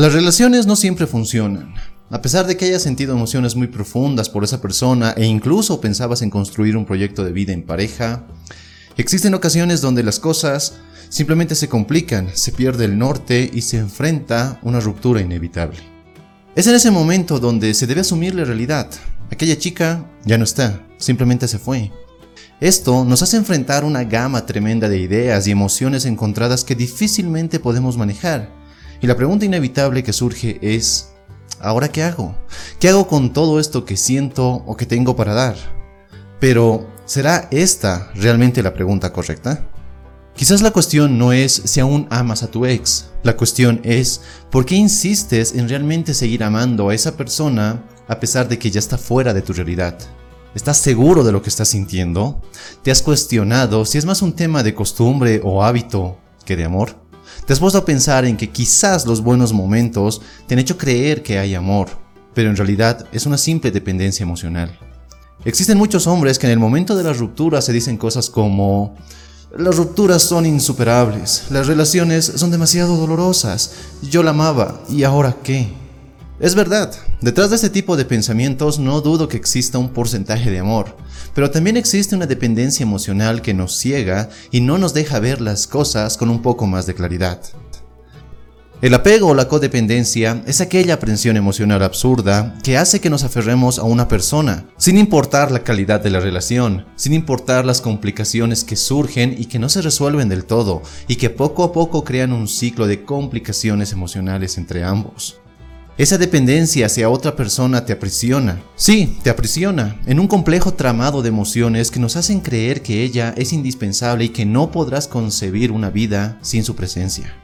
Las relaciones no siempre funcionan. A pesar de que hayas sentido emociones muy profundas por esa persona e incluso pensabas en construir un proyecto de vida en pareja, existen ocasiones donde las cosas simplemente se complican, se pierde el norte y se enfrenta una ruptura inevitable. Es en ese momento donde se debe asumir la realidad. Aquella chica ya no está, simplemente se fue. Esto nos hace enfrentar una gama tremenda de ideas y emociones encontradas que difícilmente podemos manejar. Y la pregunta inevitable que surge es, ¿ahora qué hago? ¿Qué hago con todo esto que siento o que tengo para dar? Pero, ¿será esta realmente la pregunta correcta? Quizás la cuestión no es si aún amas a tu ex, la cuestión es por qué insistes en realmente seguir amando a esa persona a pesar de que ya está fuera de tu realidad. ¿Estás seguro de lo que estás sintiendo? ¿Te has cuestionado si es más un tema de costumbre o hábito que de amor? Te has puesto a pensar en que quizás los buenos momentos te han hecho creer que hay amor, pero en realidad es una simple dependencia emocional. Existen muchos hombres que en el momento de la ruptura se dicen cosas como las rupturas son insuperables, las relaciones son demasiado dolorosas, yo la amaba, ¿y ahora qué? Es verdad, detrás de este tipo de pensamientos no dudo que exista un porcentaje de amor, pero también existe una dependencia emocional que nos ciega y no nos deja ver las cosas con un poco más de claridad. El apego o la codependencia es aquella aprensión emocional absurda que hace que nos aferremos a una persona, sin importar la calidad de la relación, sin importar las complicaciones que surgen y que no se resuelven del todo, y que poco a poco crean un ciclo de complicaciones emocionales entre ambos. Esa dependencia hacia otra persona te aprisiona. Sí, te aprisiona en un complejo tramado de emociones que nos hacen creer que ella es indispensable y que no podrás concebir una vida sin su presencia.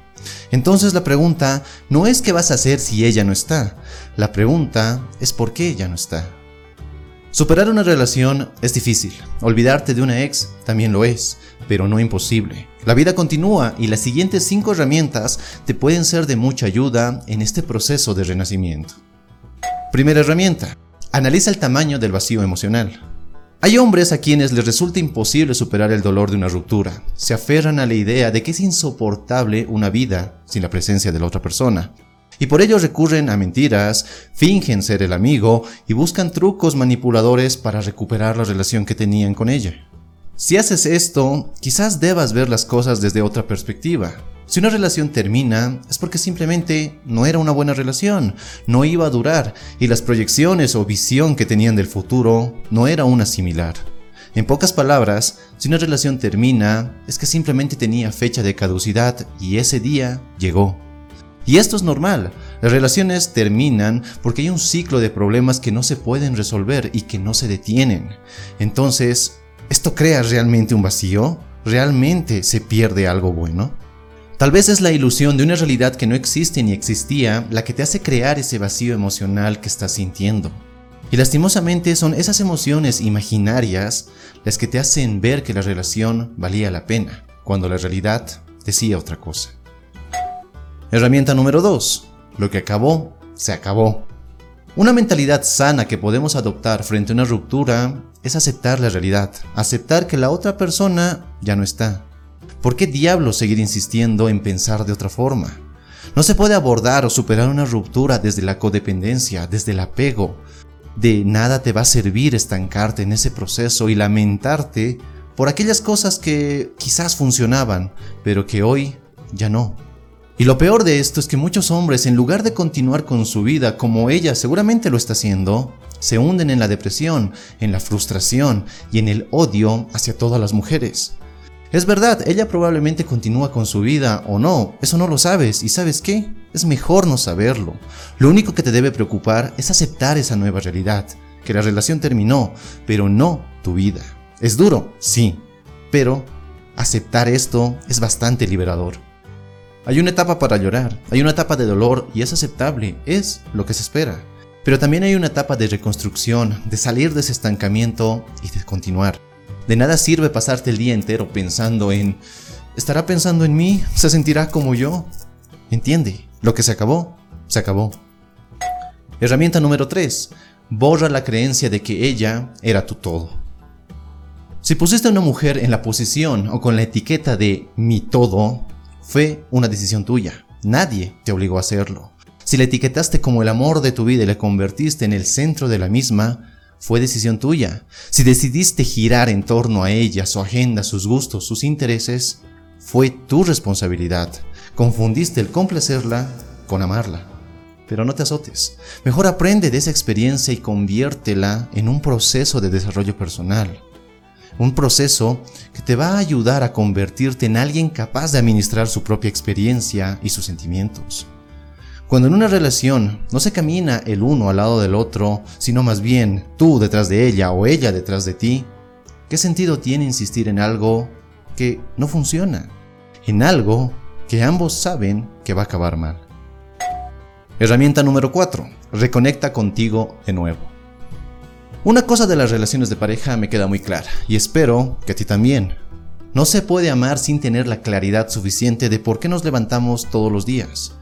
Entonces la pregunta no es qué vas a hacer si ella no está. La pregunta es por qué ella no está. Superar una relación es difícil. Olvidarte de una ex también lo es, pero no imposible. La vida continúa y las siguientes cinco herramientas te pueden ser de mucha ayuda en este proceso de renacimiento. Primera herramienta. Analiza el tamaño del vacío emocional. Hay hombres a quienes les resulta imposible superar el dolor de una ruptura. Se aferran a la idea de que es insoportable una vida sin la presencia de la otra persona. Y por ello recurren a mentiras, fingen ser el amigo y buscan trucos manipuladores para recuperar la relación que tenían con ella. Si haces esto, quizás debas ver las cosas desde otra perspectiva. Si una relación termina, es porque simplemente no era una buena relación, no iba a durar, y las proyecciones o visión que tenían del futuro no era una similar. En pocas palabras, si una relación termina, es que simplemente tenía fecha de caducidad y ese día llegó. Y esto es normal, las relaciones terminan porque hay un ciclo de problemas que no se pueden resolver y que no se detienen. Entonces, ¿Esto crea realmente un vacío? ¿Realmente se pierde algo bueno? Tal vez es la ilusión de una realidad que no existe ni existía la que te hace crear ese vacío emocional que estás sintiendo. Y lastimosamente son esas emociones imaginarias las que te hacen ver que la relación valía la pena, cuando la realidad decía otra cosa. Herramienta número 2. Lo que acabó, se acabó. Una mentalidad sana que podemos adoptar frente a una ruptura es aceptar la realidad, aceptar que la otra persona ya no está. ¿Por qué diablos seguir insistiendo en pensar de otra forma? No se puede abordar o superar una ruptura desde la codependencia, desde el apego. De nada te va a servir estancarte en ese proceso y lamentarte por aquellas cosas que quizás funcionaban, pero que hoy ya no. Y lo peor de esto es que muchos hombres, en lugar de continuar con su vida como ella seguramente lo está haciendo, se hunden en la depresión, en la frustración y en el odio hacia todas las mujeres. Es verdad, ella probablemente continúa con su vida o no, eso no lo sabes y sabes qué, es mejor no saberlo. Lo único que te debe preocupar es aceptar esa nueva realidad, que la relación terminó, pero no tu vida. Es duro, sí, pero aceptar esto es bastante liberador. Hay una etapa para llorar, hay una etapa de dolor y es aceptable, es lo que se espera. Pero también hay una etapa de reconstrucción, de salir de ese estancamiento y de continuar. De nada sirve pasarte el día entero pensando en, ¿estará pensando en mí? ¿Se sentirá como yo? Entiende, lo que se acabó, se acabó. Herramienta número 3. Borra la creencia de que ella era tu todo. Si pusiste a una mujer en la posición o con la etiqueta de mi todo, fue una decisión tuya. Nadie te obligó a hacerlo. Si la etiquetaste como el amor de tu vida y la convertiste en el centro de la misma, fue decisión tuya. Si decidiste girar en torno a ella, su agenda, sus gustos, sus intereses, fue tu responsabilidad. Confundiste el complacerla con amarla. Pero no te azotes. Mejor aprende de esa experiencia y conviértela en un proceso de desarrollo personal. Un proceso que te va a ayudar a convertirte en alguien capaz de administrar su propia experiencia y sus sentimientos. Cuando en una relación no se camina el uno al lado del otro, sino más bien tú detrás de ella o ella detrás de ti, ¿qué sentido tiene insistir en algo que no funciona? En algo que ambos saben que va a acabar mal. Herramienta número 4. Reconecta contigo de nuevo. Una cosa de las relaciones de pareja me queda muy clara y espero que a ti también. No se puede amar sin tener la claridad suficiente de por qué nos levantamos todos los días.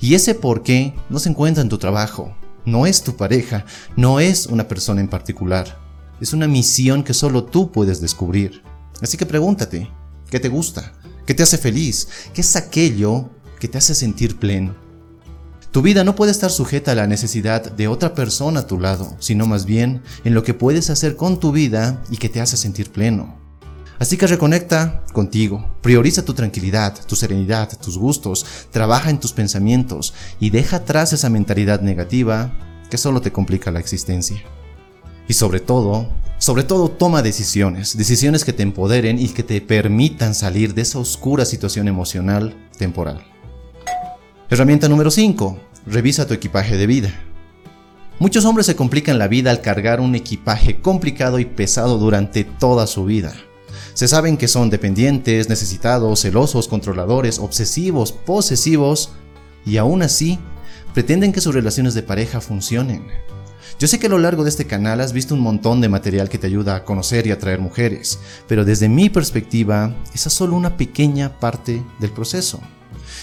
Y ese por qué no se encuentra en tu trabajo, no es tu pareja, no es una persona en particular. Es una misión que solo tú puedes descubrir. Así que pregúntate, ¿qué te gusta? ¿Qué te hace feliz? ¿Qué es aquello que te hace sentir pleno? Tu vida no puede estar sujeta a la necesidad de otra persona a tu lado, sino más bien en lo que puedes hacer con tu vida y que te hace sentir pleno. Así que reconecta contigo, prioriza tu tranquilidad, tu serenidad, tus gustos, trabaja en tus pensamientos y deja atrás esa mentalidad negativa que solo te complica la existencia. Y sobre todo, sobre todo toma decisiones, decisiones que te empoderen y que te permitan salir de esa oscura situación emocional temporal. Herramienta número 5. Revisa tu equipaje de vida. Muchos hombres se complican la vida al cargar un equipaje complicado y pesado durante toda su vida. Se saben que son dependientes, necesitados, celosos, controladores, obsesivos, posesivos, y aún así pretenden que sus relaciones de pareja funcionen. Yo sé que a lo largo de este canal has visto un montón de material que te ayuda a conocer y atraer mujeres, pero desde mi perspectiva, esa es solo una pequeña parte del proceso.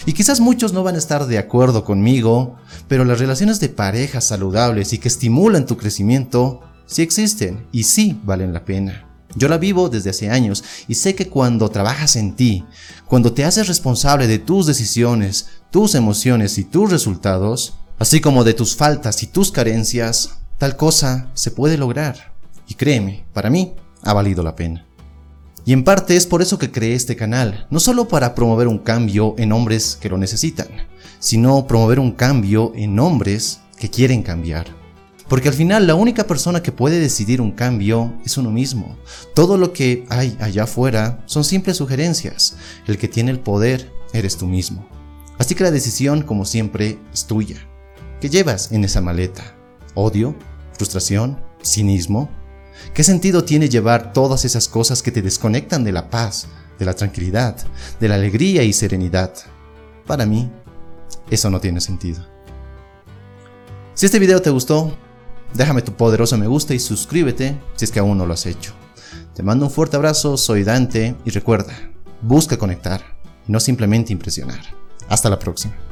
Y quizás muchos no van a estar de acuerdo conmigo, pero las relaciones de pareja saludables y que estimulan tu crecimiento sí existen y sí valen la pena. Yo la vivo desde hace años y sé que cuando trabajas en ti, cuando te haces responsable de tus decisiones, tus emociones y tus resultados, así como de tus faltas y tus carencias, tal cosa se puede lograr. Y créeme, para mí ha valido la pena. Y en parte es por eso que creé este canal, no solo para promover un cambio en hombres que lo necesitan, sino promover un cambio en hombres que quieren cambiar. Porque al final la única persona que puede decidir un cambio es uno mismo. Todo lo que hay allá afuera son simples sugerencias. El que tiene el poder eres tú mismo. Así que la decisión, como siempre, es tuya. ¿Qué llevas en esa maleta? ¿Odio? ¿Frustración? ¿Cinismo? ¿Qué sentido tiene llevar todas esas cosas que te desconectan de la paz, de la tranquilidad, de la alegría y serenidad? Para mí, eso no tiene sentido. Si este video te gustó, Déjame tu poderoso me gusta y suscríbete si es que aún no lo has hecho. Te mando un fuerte abrazo, soy Dante y recuerda, busca conectar no simplemente impresionar. Hasta la próxima.